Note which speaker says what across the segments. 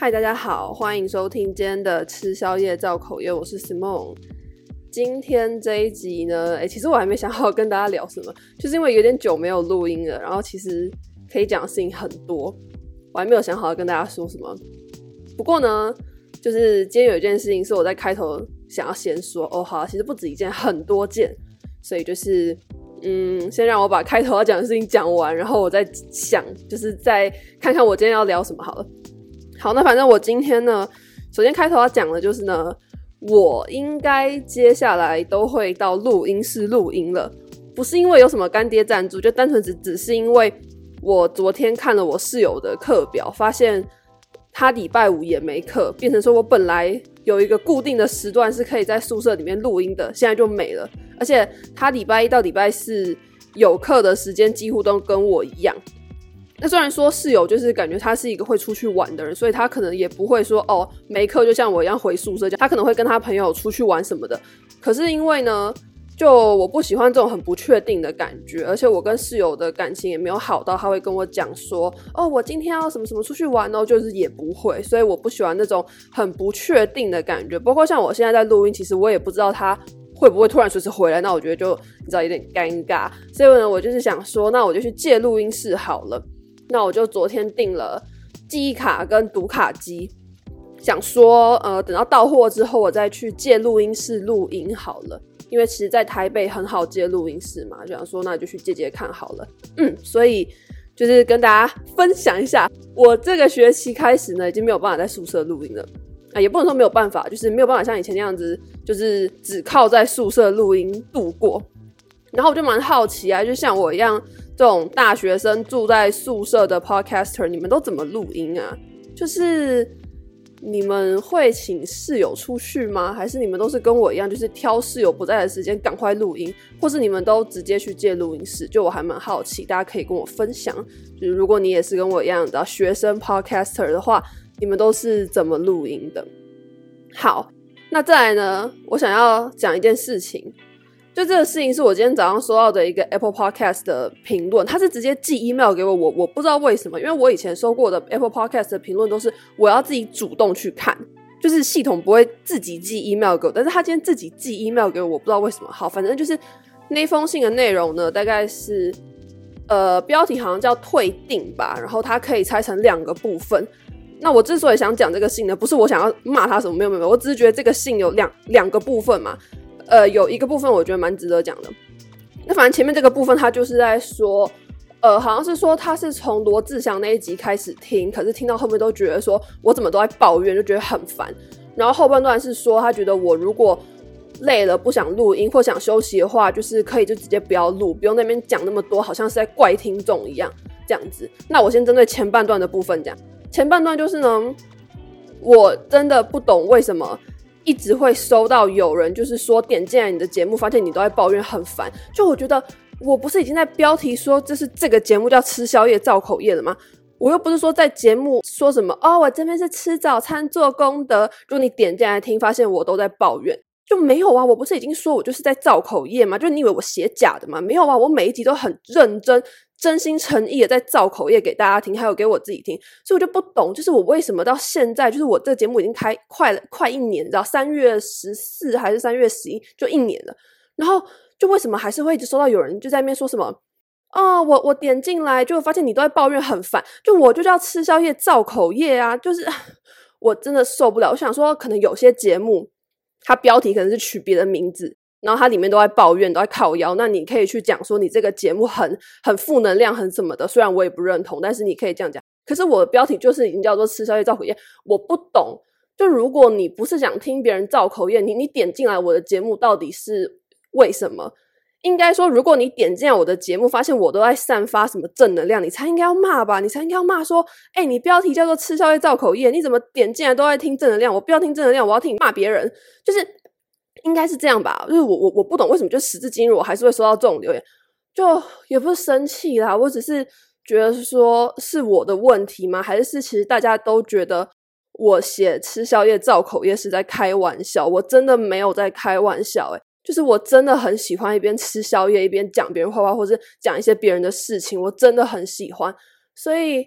Speaker 1: 嗨，大家好，欢迎收听今天的吃宵夜造口业，我是 Simon。今天这一集呢，哎，其实我还没想好跟大家聊什么，就是因为有点久没有录音了，然后其实可以讲的事情很多，我还没有想好要跟大家说什么。不过呢，就是今天有一件事情是我在开头想要先说哦，好，其实不止一件，很多件，所以就是嗯，先让我把开头要讲的事情讲完，然后我再想，就是再看看我今天要聊什么好了。好，那反正我今天呢，首先开头要讲的就是呢，我应该接下来都会到录音室录音了，不是因为有什么干爹赞助，就单纯只只是因为我昨天看了我室友的课表，发现他礼拜五也没课，变成说我本来有一个固定的时段是可以在宿舍里面录音的，现在就没了，而且他礼拜一到礼拜四有课的时间几乎都跟我一样。那虽然说室友就是感觉他是一个会出去玩的人，所以他可能也不会说哦，没课就像我一样回宿舍这样，他可能会跟他朋友出去玩什么的。可是因为呢，就我不喜欢这种很不确定的感觉，而且我跟室友的感情也没有好到他会跟我讲说哦，我今天要什么什么出去玩哦，就是也不会，所以我不喜欢那种很不确定的感觉。包括像我现在在录音，其实我也不知道他会不会突然随时回来，那我觉得就你知道有点尴尬。所以呢，我就是想说，那我就去借录音室好了。那我就昨天订了记忆卡跟读卡机，想说呃，等到到货之后我再去借录音室录音好了。因为其实，在台北很好借录音室嘛，就想说那就去借借看好了。嗯，所以就是跟大家分享一下，我这个学期开始呢，已经没有办法在宿舍录音了啊，也不能说没有办法，就是没有办法像以前那样子，就是只靠在宿舍录音度过。然后我就蛮好奇啊，就像我一样。这种大学生住在宿舍的 podcaster，你们都怎么录音啊？就是你们会请室友出去吗？还是你们都是跟我一样，就是挑室友不在的时间赶快录音？或是你们都直接去借录音室？就我还蛮好奇，大家可以跟我分享。就是如果你也是跟我一样的学生 podcaster 的话，你们都是怎么录音的？好，那再来呢，我想要讲一件事情。就这个事情是我今天早上收到的一个 Apple Podcast 的评论，他是直接寄 email 给我，我我不知道为什么，因为我以前收过的 Apple Podcast 的评论都是我要自己主动去看，就是系统不会自己寄 email 给我，但是他今天自己寄 email 给我，我不知道为什么。好，反正就是那封信的内容呢，大概是呃标题好像叫退订吧，然后它可以拆成两个部分。那我之所以想讲这个信呢，不是我想要骂他什么，没有没有，我只是觉得这个信有两两个部分嘛。呃，有一个部分我觉得蛮值得讲的。那反正前面这个部分，他就是在说，呃，好像是说他是从罗志祥那一集开始听，可是听到后面都觉得说我怎么都在抱怨，就觉得很烦。然后后半段是说他觉得我如果累了不想录音或想休息的话，就是可以就直接不要录，不用那边讲那么多，好像是在怪听众一样这样子。那我先针对前半段的部分讲，前半段就是呢，我真的不懂为什么。一直会收到有人就是说点进来你的节目，发现你都在抱怨很烦。就我觉得我不是已经在标题说这是这个节目叫吃宵夜造口业了吗？我又不是说在节目说什么哦，我这边是吃早餐做功德。如果你点进来听，发现我都在抱怨，就没有啊。我不是已经说我就是在造口业吗？就你以为我写假的吗？没有啊，我每一集都很认真。真心诚意的在造口业给大家听，还有给我自己听，所以我就不懂，就是我为什么到现在，就是我这个节目已经开快了快一年，你知道，三月十四还是三月十一，就一年了，然后就为什么还是会一直收到有人就在那边说什么，哦，我我点进来就发现你都在抱怨很烦，就我就叫吃宵夜造口业啊，就是 我真的受不了，我想说可能有些节目它标题可能是取别的名字。然后它里面都在抱怨，都在靠腰。那你可以去讲说你这个节目很很负能量，很什么的。虽然我也不认同，但是你可以这样讲。可是我的标题就是已经叫做“吃宵夜造口业”，我不懂。就如果你不是想听别人造口业，你你点进来我的节目到底是为什么？应该说，如果你点进来我的节目，发现我都在散发什么正能量，你才应该要骂吧？你才应该要骂说：“哎，你标题叫做‘吃宵夜造口业’，你怎么点进来都在听正能量？我不要听正能量，我要听骂别人。”就是。应该是这样吧，就是我我我不懂为什么就时至今日我还是会收到这种留言，就也不是生气啦，我只是觉得说是我的问题吗？还是是其实大家都觉得我写吃宵夜造口业是在开玩笑？我真的没有在开玩笑，诶，就是我真的很喜欢一边吃宵夜一边讲别人坏话，或是讲一些别人的事情，我真的很喜欢，所以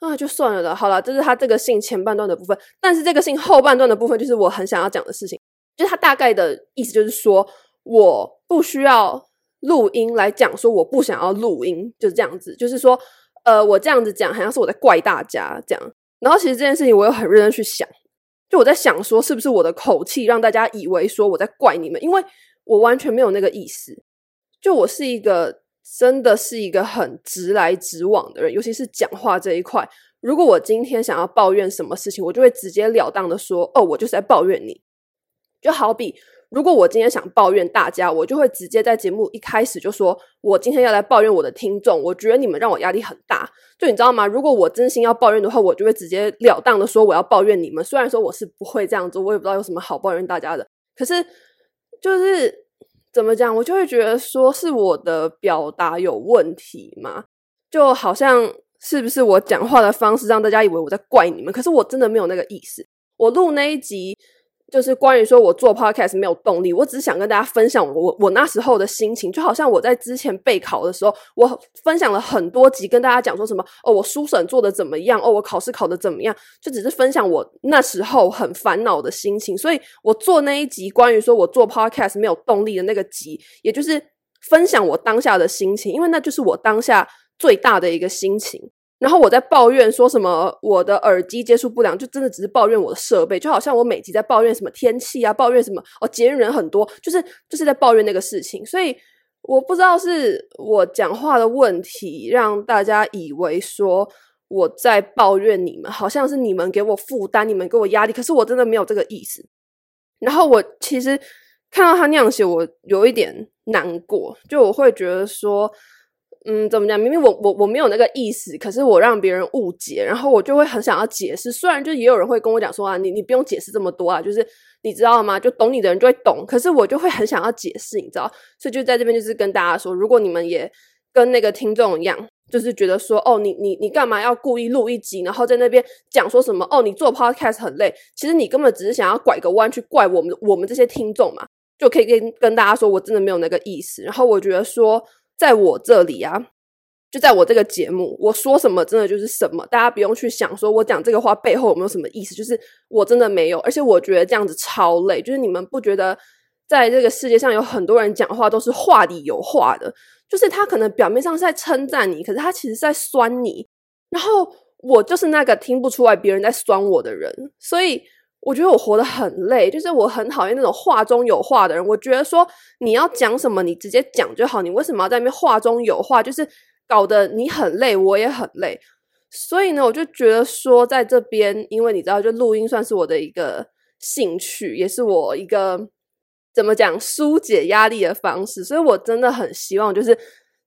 Speaker 1: 啊，就算了的。好了，这是他这个信前半段的部分，但是这个信后半段的部分，就是我很想要讲的事情。就是他大概的意思，就是说我不需要录音来讲，说我不想要录音，就是这样子。就是说，呃，我这样子讲，好像是我在怪大家这样。然后其实这件事情，我又很认真去想，就我在想说，是不是我的口气让大家以为说我在怪你们？因为我完全没有那个意思。就我是一个。真的是一个很直来直往的人，尤其是讲话这一块。如果我今天想要抱怨什么事情，我就会直截了当的说：“哦，我就是在抱怨你。”就好比如果我今天想抱怨大家，我就会直接在节目一开始就说：“我今天要来抱怨我的听众，我觉得你们让我压力很大。”就你知道吗？如果我真心要抱怨的话，我就会直截了当的说：“我要抱怨你们。”虽然说我是不会这样做，我也不知道有什么好抱怨大家的。可是就是。怎么讲？我就会觉得说是我的表达有问题嘛，就好像是不是我讲话的方式让大家以为我在怪你们？可是我真的没有那个意思。我录那一集。就是关于说我做 podcast 没有动力，我只是想跟大家分享我我那时候的心情，就好像我在之前备考的时候，我分享了很多集跟大家讲说什么哦，我书审做的怎么样哦，我考试考的怎么样，就只是分享我那时候很烦恼的心情，所以我做那一集关于说我做 podcast 没有动力的那个集，也就是分享我当下的心情，因为那就是我当下最大的一个心情。然后我在抱怨说什么我的耳机接触不良，就真的只是抱怨我的设备，就好像我每集在抱怨什么天气啊，抱怨什么哦，节日人很多，就是就是在抱怨那个事情。所以我不知道是我讲话的问题，让大家以为说我在抱怨你们，好像是你们给我负担，你们给我压力，可是我真的没有这个意思。然后我其实看到他那样写，我有一点难过，就我会觉得说。嗯，怎么讲？明明我我我没有那个意思，可是我让别人误解，然后我就会很想要解释。虽然就也有人会跟我讲说啊，你你不用解释这么多啊，就是你知道吗？就懂你的人就会懂。可是我就会很想要解释，你知道？所以就在这边就是跟大家说，如果你们也跟那个听众一样，就是觉得说哦，你你你干嘛要故意录一集，然后在那边讲说什么哦，你做 podcast 很累，其实你根本只是想要拐个弯去怪我们我们这些听众嘛，就可以跟跟大家说，我真的没有那个意思。然后我觉得说。在我这里啊，就在我这个节目，我说什么真的就是什么，大家不用去想说我讲这个话背后有没有什么意思，就是我真的没有，而且我觉得这样子超累。就是你们不觉得在这个世界上有很多人讲话都是话里有话的，就是他可能表面上是在称赞你，可是他其实在酸你。然后我就是那个听不出来别人在酸我的人，所以。我觉得我活得很累，就是我很讨厌那种话中有话的人。我觉得说你要讲什么，你直接讲就好。你为什么要在那边话中有话？就是搞得你很累，我也很累。所以呢，我就觉得说在这边，因为你知道，就录音算是我的一个兴趣，也是我一个怎么讲疏解压力的方式。所以我真的很希望，就是。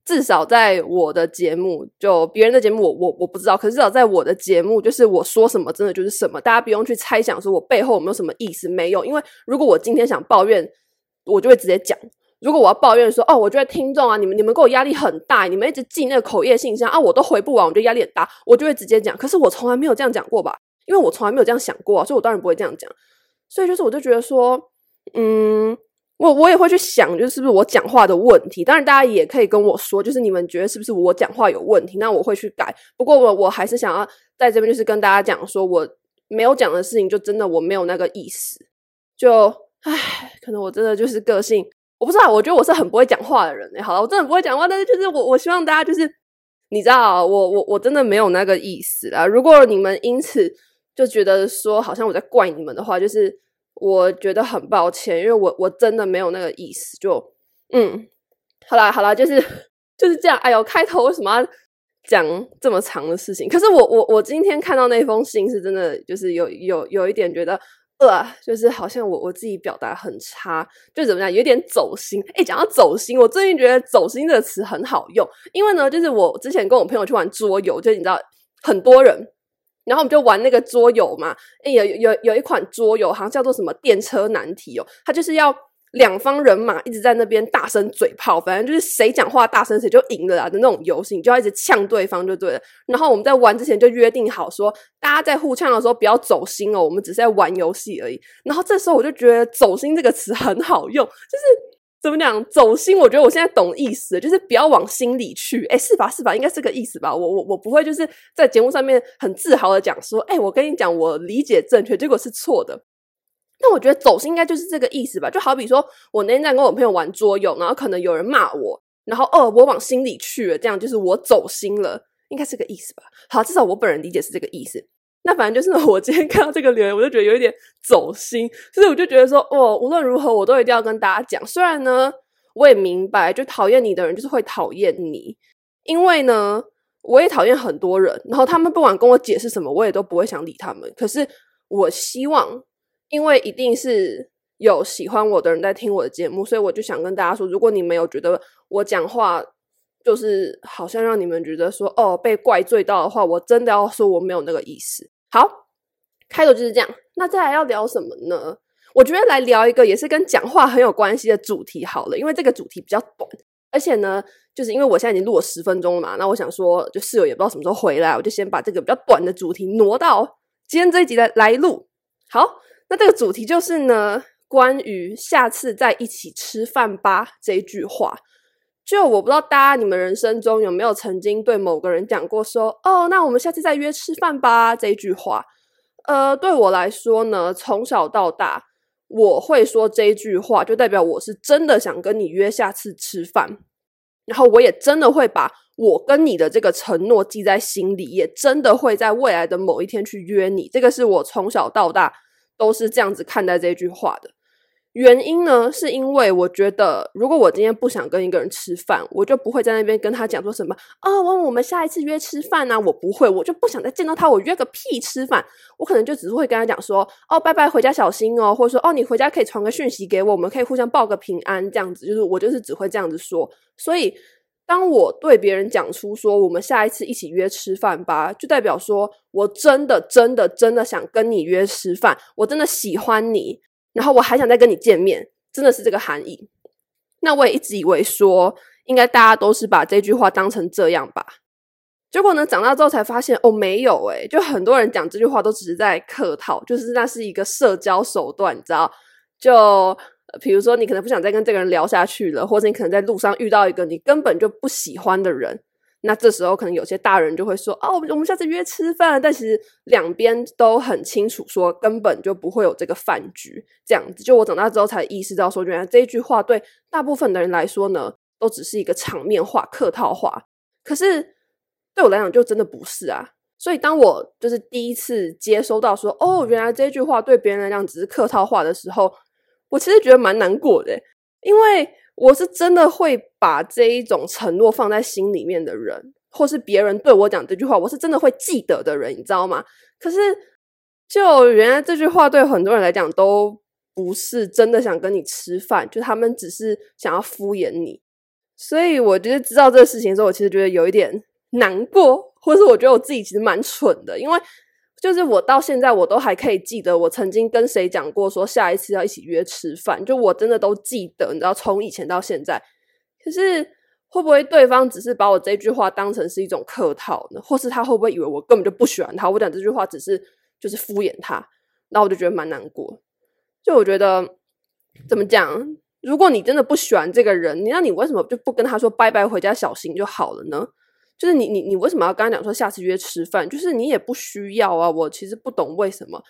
Speaker 1: 至少在我的节目，就别人的节目我，我我不知道。可是至少在我的节目，就是我说什么，真的就是什么。大家不用去猜想，说我背后有没有什么意思，没有。因为如果我今天想抱怨，我就会直接讲。如果我要抱怨说，哦，我觉得听众啊，你们你们给我压力很大，你们一直寄那个口业信箱啊，我都回不完，我觉得压力很大，我就会直接讲。可是我从来没有这样讲过吧？因为我从来没有这样想过，所以我当然不会这样讲。所以就是，我就觉得说，嗯。我我也会去想，就是是不是我讲话的问题？当然，大家也可以跟我说，就是你们觉得是不是我讲话有问题？那我会去改。不过我我还是想要在这边，就是跟大家讲，说我没有讲的事情，就真的我没有那个意思。就唉，可能我真的就是个性，我不知道。我觉得我是很不会讲话的人诶。好了，我真的不会讲话，但是就是我我希望大家就是你知道，我我我真的没有那个意思啦。如果你们因此就觉得说好像我在怪你们的话，就是。我觉得很抱歉，因为我我真的没有那个意思，就嗯，好啦好啦，就是 就是这样。哎呦，开头为什么要讲这么长的事情？可是我我我今天看到那封信是真的，就是有有有一点觉得呃，就是好像我我自己表达很差，就怎么样，有点走心。哎，讲到走心，我最近觉得“走心”这个词很好用，因为呢，就是我之前跟我朋友去玩桌游，就你知道很多人。然后我们就玩那个桌游嘛，诶，有有有一款桌游，好像叫做什么电车难题哦，它就是要两方人马一直在那边大声嘴炮，反正就是谁讲话大声谁就赢了啦的那种游戏，你就要一直呛对方就对了。然后我们在玩之前就约定好说，大家在互呛的时候不要走心哦，我们只是在玩游戏而已。然后这时候我就觉得“走心”这个词很好用，就是怎么讲？走心，我觉得我现在懂意思，就是不要往心里去。哎，是吧？是吧？应该是个意思吧？我我我不会就是在节目上面很自豪的讲说，哎，我跟你讲，我理解正确，结果是错的。但我觉得走心应该就是这个意思吧？就好比说我那天在跟我朋友玩桌游，然后可能有人骂我，然后哦，我往心里去了，这样就是我走心了，应该是个意思吧？好，至少我本人理解是这个意思。那反正就是我今天看到这个留言，我就觉得有一点走心，所以我就觉得说，哦，无论如何，我都一定要跟大家讲。虽然呢，我也明白，就讨厌你的人就是会讨厌你，因为呢，我也讨厌很多人，然后他们不管跟我解释什么，我也都不会想理他们。可是我希望，因为一定是有喜欢我的人在听我的节目，所以我就想跟大家说，如果你没有觉得我讲话，就是好像让你们觉得说，哦，被怪罪到的话，我真的要说我没有那个意思。好，开头就是这样。那再来要聊什么呢？我觉得来聊一个也是跟讲话很有关系的主题好了，因为这个主题比较短，而且呢，就是因为我现在已经录了十分钟了嘛，那我想说，就室友也不知道什么时候回来，我就先把这个比较短的主题挪到今天这一集来来录。好，那这个主题就是呢，关于下次再一起吃饭吧这一句话。就我不知道大家你们人生中有没有曾经对某个人讲过说哦，那我们下次再约吃饭吧这一句话。呃，对我来说呢，从小到大我会说这句话，就代表我是真的想跟你约下次吃饭，然后我也真的会把我跟你的这个承诺记在心里，也真的会在未来的某一天去约你。这个是我从小到大都是这样子看待这句话的。原因呢，是因为我觉得，如果我今天不想跟一个人吃饭，我就不会在那边跟他讲说什么啊，我、哦、我们下一次约吃饭啊，我不会，我就不想再见到他，我约个屁吃饭，我可能就只是会跟他讲说，哦，拜拜，回家小心哦，或者说，哦，你回家可以传个讯息给我，我们可以互相报个平安，这样子，就是我就是只会这样子说。所以，当我对别人讲出说我们下一次一起约吃饭吧，就代表说我真的真的真的想跟你约吃饭，我真的喜欢你。然后我还想再跟你见面，真的是这个含义。那我也一直以为说，应该大家都是把这句话当成这样吧。结果呢，长大之后才发现，哦，没有诶，就很多人讲这句话都只是在客套，就是那是一个社交手段，你知道？就比如说，你可能不想再跟这个人聊下去了，或者你可能在路上遇到一个你根本就不喜欢的人。那这时候可能有些大人就会说：“哦，我们下次约吃饭。”但其实两边都很清楚，说根本就不会有这个饭局这样子。就我长大之后才意识到，说原来这一句话对大部分的人来说呢，都只是一个场面话、客套话。可是对我来讲，就真的不是啊。所以当我就是第一次接收到说：“哦，原来这句话对别人来讲只是客套话”的时候，我其实觉得蛮难过的，因为。我是真的会把这一种承诺放在心里面的人，或是别人对我讲这句话，我是真的会记得的人，你知道吗？可是，就原来这句话对很多人来讲都不是真的想跟你吃饭，就他们只是想要敷衍你。所以，我觉得知道这个事情的时候，我其实觉得有一点难过，或是我觉得我自己其实蛮蠢的，因为。就是我到现在我都还可以记得，我曾经跟谁讲过说下一次要一起约吃饭，就我真的都记得，你知道，从以前到现在。可是会不会对方只是把我这句话当成是一种客套呢？或是他会不会以为我根本就不喜欢他？我讲这句话只是就是敷衍他，那我就觉得蛮难过。就我觉得怎么讲，如果你真的不喜欢这个人，那你为什么就不跟他说拜拜，回家小心就好了呢？就是你你你为什么要跟他讲说下次约吃饭？就是你也不需要啊，我其实不懂为什么。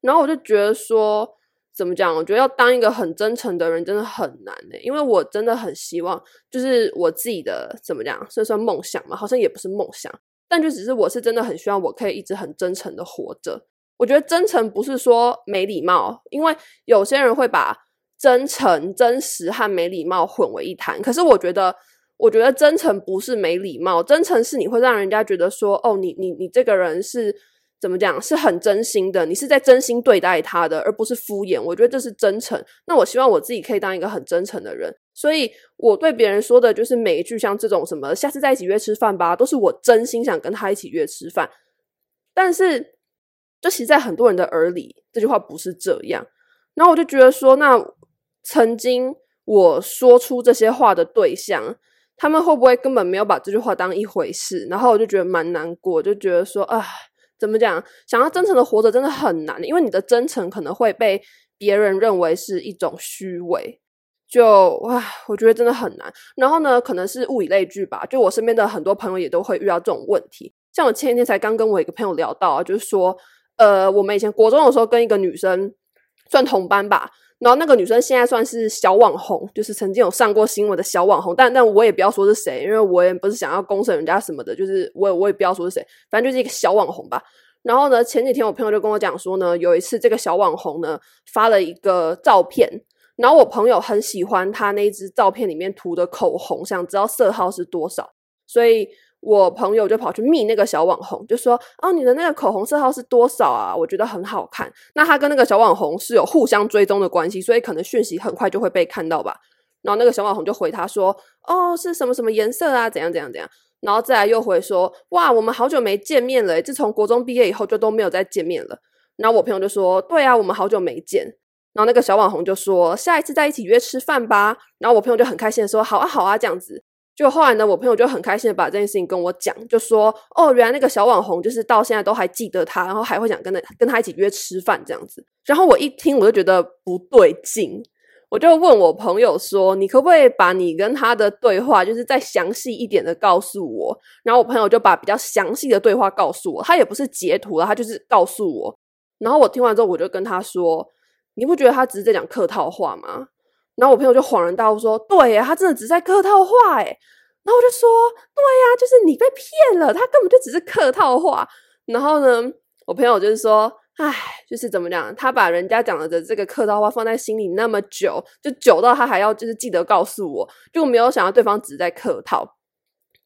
Speaker 1: 然后我就觉得说，怎么讲？我觉得要当一个很真诚的人真的很难的，因为我真的很希望，就是我自己的怎么讲，算算梦想嘛，好像也不是梦想，但就只是我是真的很希望我可以一直很真诚的活着。我觉得真诚不是说没礼貌，因为有些人会把真诚、真实和没礼貌混为一谈，可是我觉得。我觉得真诚不是没礼貌，真诚是你会让人家觉得说，哦，你你你这个人是怎么讲，是很真心的，你是在真心对待他的，而不是敷衍。我觉得这是真诚。那我希望我自己可以当一个很真诚的人，所以我对别人说的就是每一句像这种什么，下次在一起约吃饭吧，都是我真心想跟他一起约吃饭。但是，就其实，在很多人的耳里，这句话不是这样。然后我就觉得说，那曾经我说出这些话的对象。他们会不会根本没有把这句话当一回事？然后我就觉得蛮难过，就觉得说啊，怎么讲？想要真诚的活着真的很难，因为你的真诚可能会被别人认为是一种虚伪。就哇，我觉得真的很难。然后呢，可能是物以类聚吧，就我身边的很多朋友也都会遇到这种问题。像我前几天才刚跟我一个朋友聊到，就是说，呃，我们以前国中的时候跟一个女生算同班吧。然后那个女生现在算是小网红，就是曾经有上过新闻的小网红，但但我也不要说是谁，因为我也不是想要公审人家什么的，就是我也我也不要说是谁，反正就是一个小网红吧。然后呢，前几天我朋友就跟我讲说呢，有一次这个小网红呢发了一个照片，然后我朋友很喜欢他那一支照片里面涂的口红，想知道色号是多少，所以。我朋友就跑去密那个小网红，就说：“哦，你的那个口红色号是多少啊？我觉得很好看。”那他跟那个小网红是有互相追踪的关系，所以可能讯息很快就会被看到吧。然后那个小网红就回他说：“哦，是什么什么颜色啊？怎样怎样怎样？”然后再来又回说：“哇，我们好久没见面了，自从国中毕业以后就都没有再见面了。”然后我朋友就说：“对啊，我们好久没见。”然后那个小网红就说：“下一次再一起约吃饭吧。”然后我朋友就很开心的说：“好啊，好啊，这样子。”就后来呢，我朋友就很开心的把这件事情跟我讲，就说：“哦，原来那个小网红就是到现在都还记得他，然后还会想跟他跟他一起约吃饭这样子。”然后我一听，我就觉得不对劲，我就问我朋友说：“你可不可以把你跟他的对话，就是再详细一点的告诉我？”然后我朋友就把比较详细的对话告诉我，他也不是截图了，他就是告诉我。然后我听完之后，我就跟他说：“你不觉得他只是在讲客套话吗？”然后我朋友就恍然大悟说：“对呀，他真的只在客套话诶。”然后我就说：“对呀，就是你被骗了，他根本就只是客套话。”然后呢，我朋友就是说：“哎，就是怎么讲，他把人家讲的这个客套话放在心里那么久，就久到他还要就是记得告诉我，就没有想到对方只在客套。”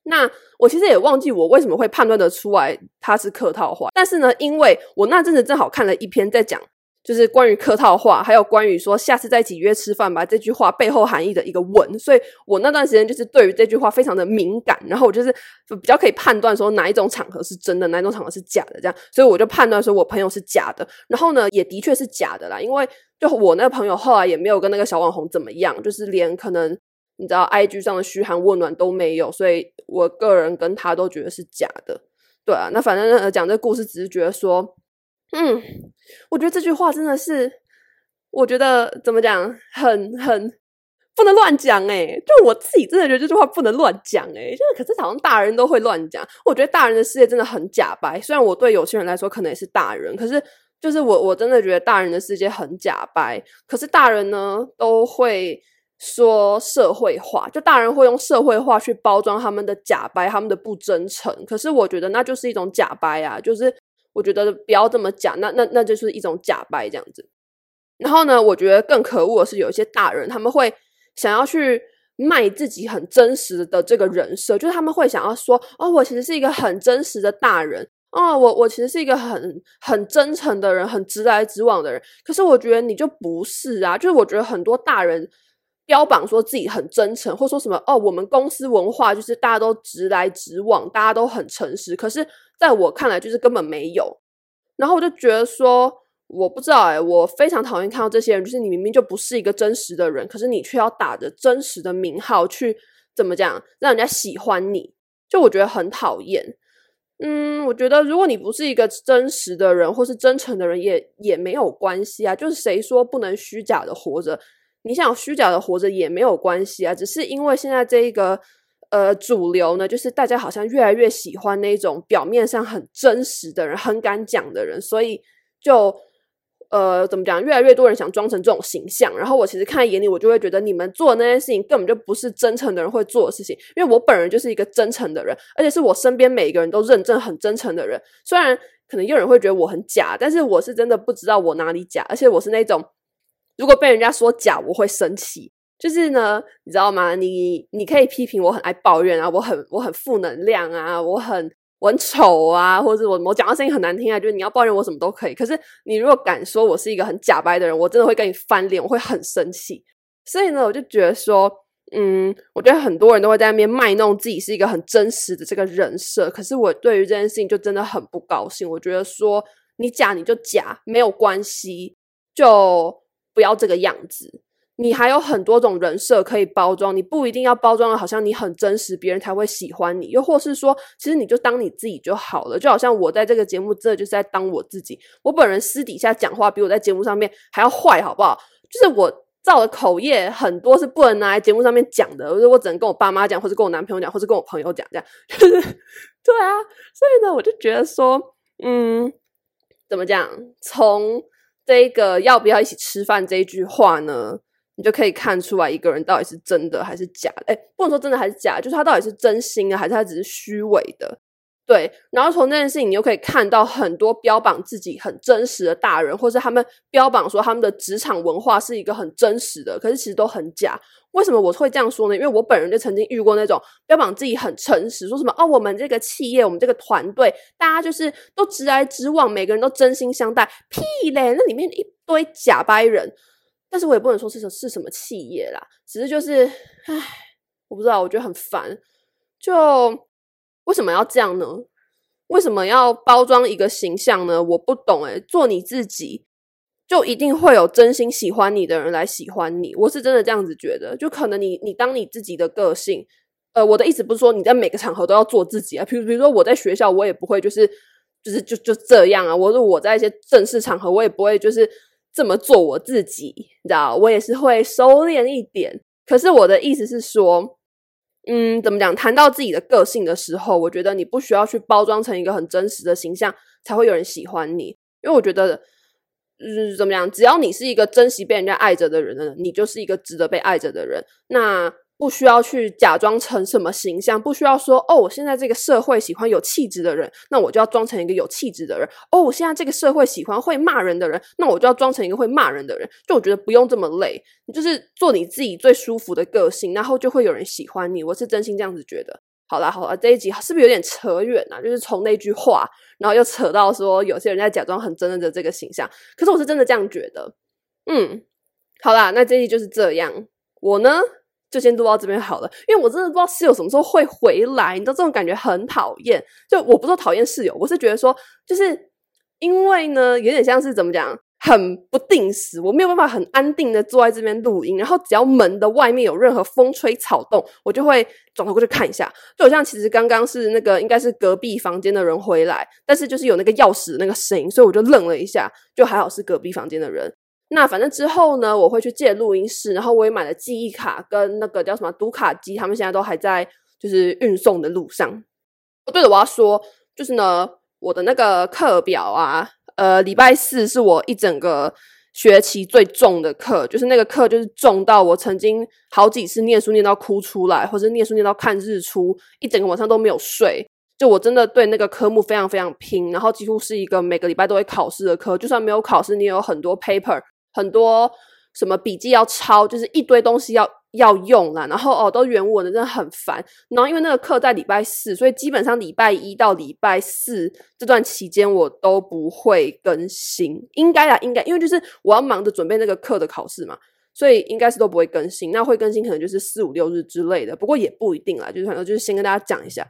Speaker 1: 那我其实也忘记我为什么会判断得出来他是客套话，但是呢，因为我那阵子正好看了一篇在讲。就是关于客套话，还有关于说下次再一起约吃饭吧这句话背后含义的一个文，所以我那段时间就是对于这句话非常的敏感，然后我就是比较可以判断说哪一种场合是真的，哪一种场合是假的，这样，所以我就判断说我朋友是假的，然后呢，也的确是假的啦，因为就我那个朋友后来也没有跟那个小网红怎么样，就是连可能你知道 IG 上的嘘寒问暖都没有，所以我个人跟他都觉得是假的，对啊，那反正讲这故事只是觉得说。嗯，我觉得这句话真的是，我觉得怎么讲，很很不能乱讲诶，就我自己真的觉得这句话不能乱讲诶，就是可是好像大人都会乱讲。我觉得大人的世界真的很假掰，虽然我对有些人来说可能也是大人，可是就是我我真的觉得大人的世界很假掰。可是大人呢都会说社会化，就大人会用社会化去包装他们的假掰，他们的不真诚。可是我觉得那就是一种假掰啊，就是。我觉得不要这么假，那那那就是一种假掰这样子。然后呢，我觉得更可恶的是有一些大人，他们会想要去卖自己很真实的这个人设，就是他们会想要说：“哦，我其实是一个很真实的大人，哦，我我其实是一个很很真诚的人，很直来直往的人。”可是我觉得你就不是啊，就是我觉得很多大人标榜说自己很真诚，或说什么：“哦，我们公司文化就是大家都直来直往，大家都很诚实。”可是。在我看来，就是根本没有。然后我就觉得说，我不知道哎，我非常讨厌看到这些人，就是你明明就不是一个真实的人，可是你却要打着真实的名号去怎么讲，让人家喜欢你，就我觉得很讨厌。嗯，我觉得如果你不是一个真实的人，或是真诚的人也，也也没有关系啊。就是谁说不能虚假的活着？你想虚假的活着也没有关系啊。只是因为现在这一个。呃，主流呢，就是大家好像越来越喜欢那种表面上很真实的人，很敢讲的人，所以就呃，怎么讲，越来越多人想装成这种形象。然后我其实看眼里，我就会觉得你们做的那件事情根本就不是真诚的人会做的事情。因为我本人就是一个真诚的人，而且是我身边每一个人都认证很真诚的人。虽然可能有人会觉得我很假，但是我是真的不知道我哪里假，而且我是那种如果被人家说假，我会生气。就是呢，你知道吗？你你可以批评我很爱抱怨啊，我很我很负能量啊，我很我很丑啊，或者我我讲话声音很难听啊，就是你要抱怨我什么都可以。可是你如果敢说我是一个很假掰的人，我真的会跟你翻脸，我会很生气。所以呢，我就觉得说，嗯，我觉得很多人都会在那边卖弄自己是一个很真实的这个人设。可是我对于这件事情就真的很不高兴。我觉得说你假你就假，没有关系，就不要这个样子。你还有很多种人设可以包装，你不一定要包装的好像你很真实，别人才会喜欢你。又或是说，其实你就当你自己就好了。就好像我在这个节目，这就是在当我自己。我本人私底下讲话比我在节目上面还要坏，好不好？就是我造的口业很多是不能拿来节目上面讲的，我我只能跟我爸妈讲，或者跟我男朋友讲，或者跟我朋友讲，这样 就是对啊。所以呢，我就觉得说，嗯，怎么讲？从这个要不要一起吃饭这一句话呢，你就可以看出来一个人到底是真的还是假的。诶，不能说真的还是假，就是他到底是真心的，还是他只是虚伪的。对，然后从那件事情，你又可以看到很多标榜自己很真实的大人，或是他们标榜说他们的职场文化是一个很真实的，可是其实都很假。为什么我会这样说呢？因为我本人就曾经遇过那种标榜自己很诚实，说什么哦，我们这个企业，我们这个团队，大家就是都直来直往，每个人都真心相待。屁嘞，那里面一堆假掰人。但是我也不能说是什是什么企业啦，只是就是，唉，我不知道，我觉得很烦，就。为什么要这样呢？为什么要包装一个形象呢？我不懂诶，做你自己，就一定会有真心喜欢你的人来喜欢你。我是真的这样子觉得。就可能你你当你自己的个性，呃，我的意思不是说你在每个场合都要做自己啊。比如比如说我在学校，我也不会就是就是就就这样啊。我说我在一些正式场合，我也不会就是这么做我自己，你知道？我也是会收敛一点。可是我的意思是说。嗯，怎么讲？谈到自己的个性的时候，我觉得你不需要去包装成一个很真实的形象，才会有人喜欢你。因为我觉得，嗯，怎么讲？只要你是一个珍惜被人家爱着的人，你就是一个值得被爱着的人。那。不需要去假装成什么形象，不需要说哦，我现在这个社会喜欢有气质的人，那我就要装成一个有气质的人。哦，我现在这个社会喜欢会骂人的人，那我就要装成一个会骂人的人。就我觉得不用这么累，你就是做你自己最舒服的个性，然后就会有人喜欢你。我是真心这样子觉得。好啦好啦，这一集是不是有点扯远啊？就是从那句话，然后又扯到说有些人在假装很真的这个形象，可是我是真的这样觉得。嗯，好啦，那这一集就是这样。我呢？就先录到这边好了，因为我真的不知道室友什么时候会回来，你知道这种感觉很讨厌。就我不是说讨厌室友，我是觉得说，就是因为呢，有点像是怎么讲，很不定时，我没有办法很安定的坐在这边录音，然后只要门的外面有任何风吹草动，我就会转头过去看一下。就好像其实刚刚是那个应该是隔壁房间的人回来，但是就是有那个钥匙的那个声音，所以我就愣了一下，就还好是隔壁房间的人。那反正之后呢，我会去借录音室，然后我也买了记忆卡跟那个叫什么读卡机，他们现在都还在就是运送的路上。哦，对了，我要说，就是呢，我的那个课表啊，呃，礼拜四是我一整个学期最重的课，就是那个课就是重到我曾经好几次念书念到哭出来，或者念书念到看日出，一整个晚上都没有睡。就我真的对那个科目非常非常拼，然后几乎是一个每个礼拜都会考试的课，就算没有考试，你也有很多 paper。很多什么笔记要抄，就是一堆东西要要用啦，然后哦都原文的，真的很烦。然后因为那个课在礼拜四，所以基本上礼拜一到礼拜四这段期间我都不会更新，应该啦，应该，因为就是我要忙着准备那个课的考试嘛，所以应该是都不会更新。那会更新可能就是四五六日之类的，不过也不一定啦，就是反正就是先跟大家讲一下，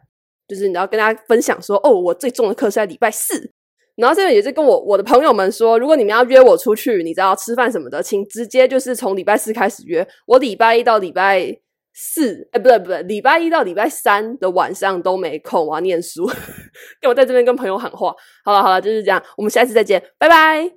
Speaker 1: 就是你要跟大家分享说，哦，我最重的课是在礼拜四。然后这边也是跟我我的朋友们说，如果你们要约我出去，你知道吃饭什么的，请直接就是从礼拜四开始约。我礼拜一到礼拜四，哎，不对不对，礼拜一到礼拜三的晚上都没空，我要念书。跟我在这边跟朋友喊话。好了好了，就是这样，我们下次再见，拜拜。